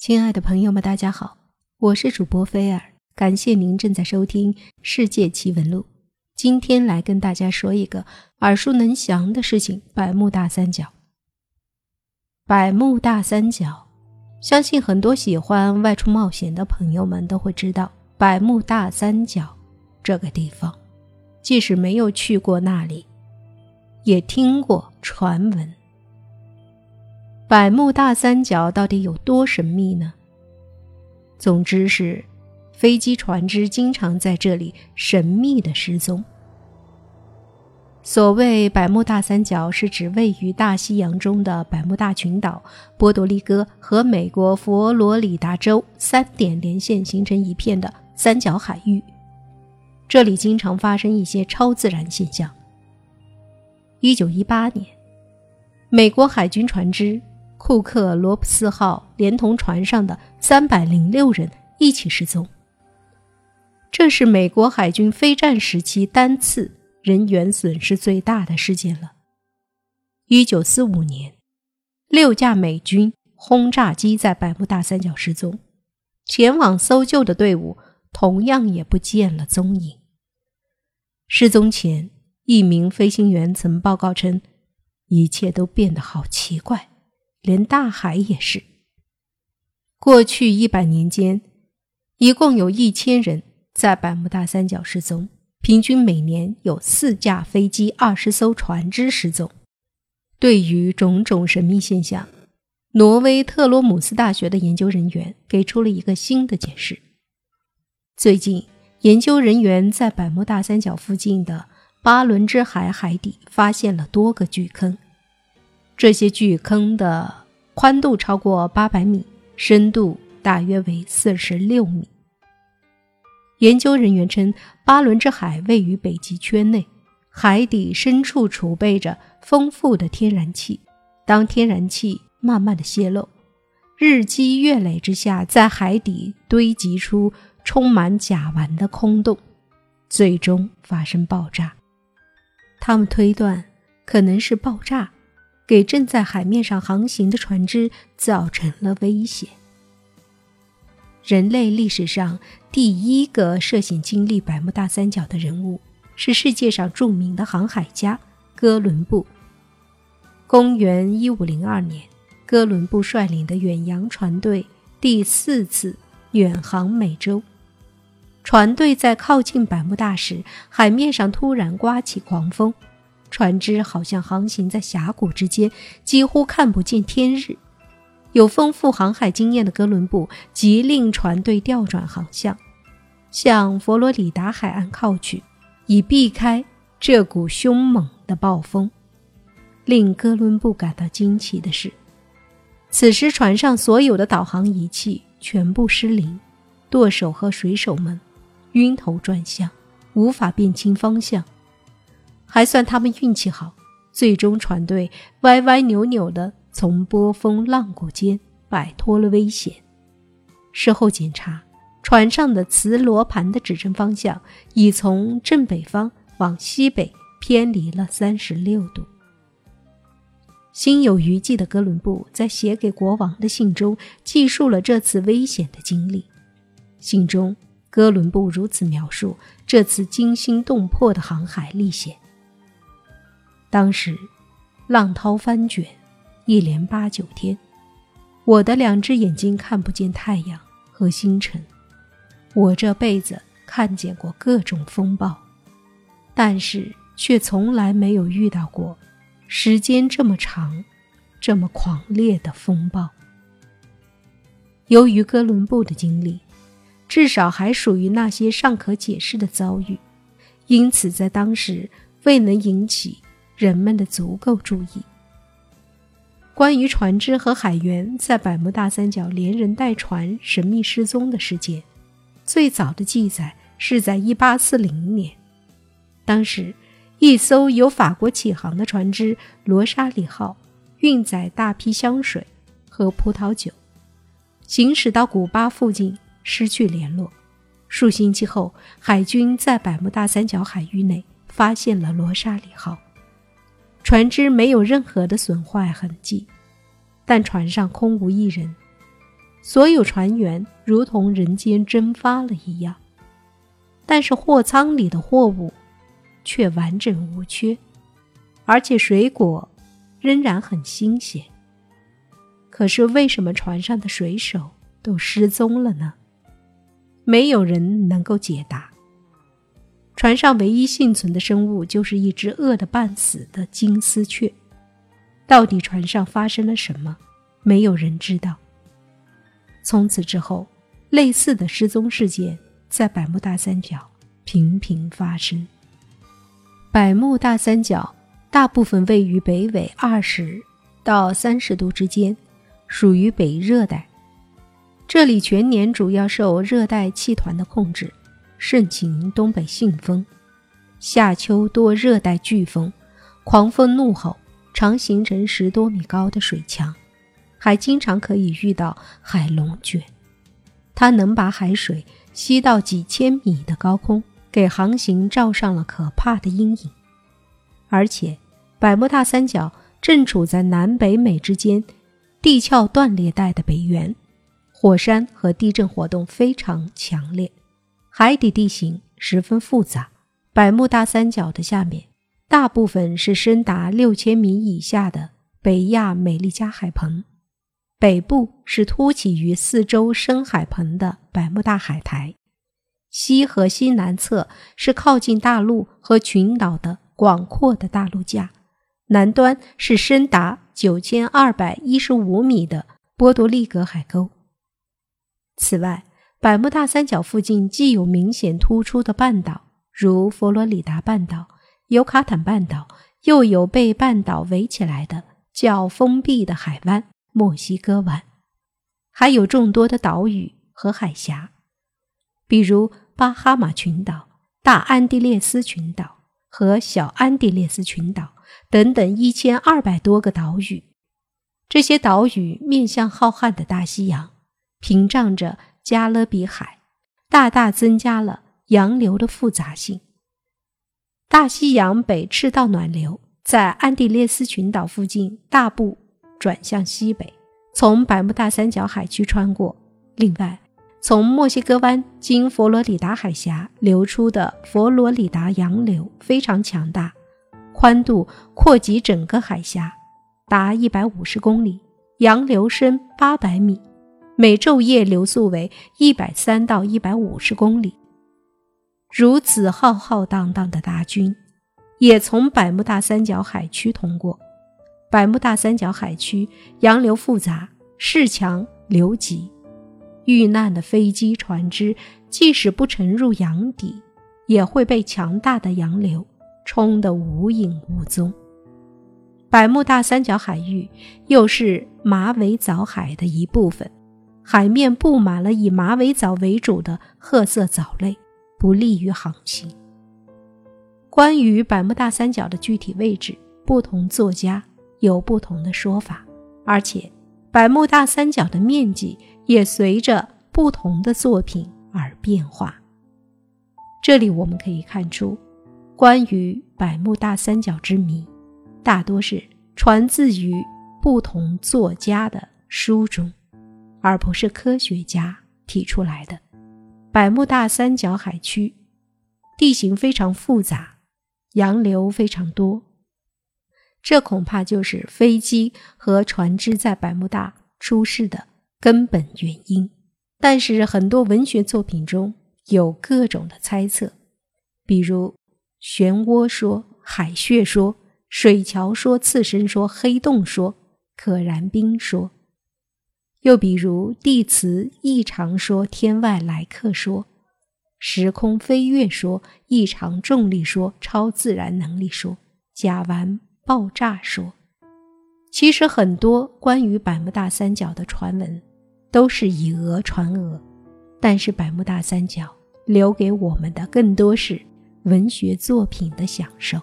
亲爱的朋友们，大家好，我是主播菲尔，感谢您正在收听《世界奇闻录》。今天来跟大家说一个耳熟能详的事情——百慕大三角。百慕大三角，相信很多喜欢外出冒险的朋友们都会知道百慕大三角这个地方。即使没有去过那里，也听过传闻。百慕大三角到底有多神秘呢？总之是，飞机、船只经常在这里神秘的失踪。所谓百慕大三角，是指位于大西洋中的百慕大群岛、波多黎各和美国佛罗里达州三点连线形成一片的三角海域。这里经常发生一些超自然现象。一九一八年，美国海军船只。库克罗普斯号连同船上的三百零六人一起失踪。这是美国海军非战时期单次人员损失最大的事件了。一九四五年，六架美军轰炸机在百慕大三角失踪，前往搜救的队伍同样也不见了踪影。失踪前，一名飞行员曾报告称：“一切都变得好奇怪。”连大海也是。过去一百年间，一共有一千人在百慕大三角失踪，平均每年有四架飞机、二十艘船只失踪。对于种种神秘现象，挪威特罗姆斯大学的研究人员给出了一个新的解释。最近，研究人员在百慕大三角附近的巴伦支海海底发现了多个巨坑。这些巨坑的宽度超过八百米，深度大约为四十六米。研究人员称，巴伦支海位于北极圈内，海底深处储备着丰富的天然气。当天然气慢慢的泄漏，日积月累之下，在海底堆积出充满甲烷的空洞，最终发生爆炸。他们推断，可能是爆炸。给正在海面上航行的船只造成了危险。人类历史上第一个涉险经历百慕大三角的人物是世界上著名的航海家哥伦布。公元一五零二年，哥伦布率领的远洋船队第四次远航美洲。船队在靠近百慕大时，海面上突然刮起狂风。船只好像航行在峡谷之间，几乎看不见天日。有丰富航海经验的哥伦布急令船队调转航向，向佛罗里达海岸靠去，以避开这股凶猛的暴风。令哥伦布感到惊奇的是，此时船上所有的导航仪器全部失灵，舵手和水手们晕头转向，无法辨清方向。还算他们运气好，最终船队歪歪扭扭地从波峰浪谷间摆脱了危险。事后检查，船上的磁罗盘的指针方向已从正北方往西北偏离了三十六度。心有余悸的哥伦布在写给国王的信中记述了这次危险的经历。信中，哥伦布如此描述这次惊心动魄的航海历险。当时，浪涛翻卷，一连八九天，我的两只眼睛看不见太阳和星辰。我这辈子看见过各种风暴，但是却从来没有遇到过时间这么长、这么狂烈的风暴。由于哥伦布的经历，至少还属于那些尚可解释的遭遇，因此在当时未能引起。人们的足够注意。关于船只和海员在百慕大三角连人带船神秘失踪的事件，最早的记载是在1840年。当时，一艘由法国起航的船只“罗莎里号”运载大批香水和葡萄酒，行驶到古巴附近失去联络。数星期后，海军在百慕大三角海域内发现了“罗莎里号”。船只没有任何的损坏痕迹，但船上空无一人。所有船员如同人间蒸发了一样。但是货舱里的货物却完整无缺，而且水果仍然很新鲜。可是为什么船上的水手都失踪了呢？没有人能够解答。船上唯一幸存的生物就是一只饿得半死的金丝雀。到底船上发生了什么？没有人知道。从此之后，类似的失踪事件。在百慕大三角频频发生。百慕大三角大部分位于北纬二十到三十度之间，属于北热带。这里全年主要受热带气团的控制，盛行东北信风，夏秋多热带飓风，狂风怒吼，常形成十多米高的水墙，还经常可以遇到海龙卷，它能把海水。吸到几千米的高空，给航行罩上了可怕的阴影。而且，百慕大三角正处在南北美之间地壳断裂带的北缘，火山和地震活动非常强烈，海底地形十分复杂。百慕大三角的下面大部分是深达六千米以下的北亚美利加海盆。北部是凸起于四周深海盆的百慕大海苔，西和西南侧是靠近大陆和群岛的广阔的大陆架，南端是深达九千二百一十五米的波多利格海沟。此外，百慕大三角附近既有明显突出的半岛，如佛罗里达半岛、尤卡坦半岛，又有被半岛围起来的较封闭的海湾。墨西哥湾，还有众多的岛屿和海峡，比如巴哈马群岛、大安地列斯群岛和小安地列斯群岛等等一千二百多个岛屿。这些岛屿面向浩瀚的大西洋，屏障着加勒比海，大大增加了洋流的复杂性。大西洋北赤道暖流在安第列斯群岛附近大部。转向西北，从百慕大三角海区穿过。另外，从墨西哥湾经佛罗里达海峡流出的佛罗里达洋流非常强大，宽度扩及整个海峡，达一百五十公里，洋流深八百米，每昼夜流速为一百三到一百五十公里。如此浩浩荡荡的大军，也从百慕大三角海区通过。百慕大三角海区洋流复杂，势强流急，遇难的飞机、船只即使不沉入洋底，也会被强大的洋流冲得无影无踪。百慕大三角海域又是马尾藻海的一部分，海面布满了以马尾藻为主的褐色藻类，不利于航行。关于百慕大三角的具体位置，不同作家。有不同的说法，而且百慕大三角的面积也随着不同的作品而变化。这里我们可以看出，关于百慕大三角之谜，大多是传自于不同作家的书中，而不是科学家提出来的。百慕大三角海区地形非常复杂，洋流非常多。这恐怕就是飞机和船只在百慕大出事的根本原因。但是很多文学作品中有各种的猜测，比如漩涡说、海穴说、水桥说、刺身说、黑洞说、可燃冰说，又比如地磁异常说、天外来客说、时空飞跃说、异常重力说、超自然能力说、甲烷。爆炸说，其实很多关于百慕大三角的传闻都是以讹传讹，但是百慕大三角留给我们的更多是文学作品的享受。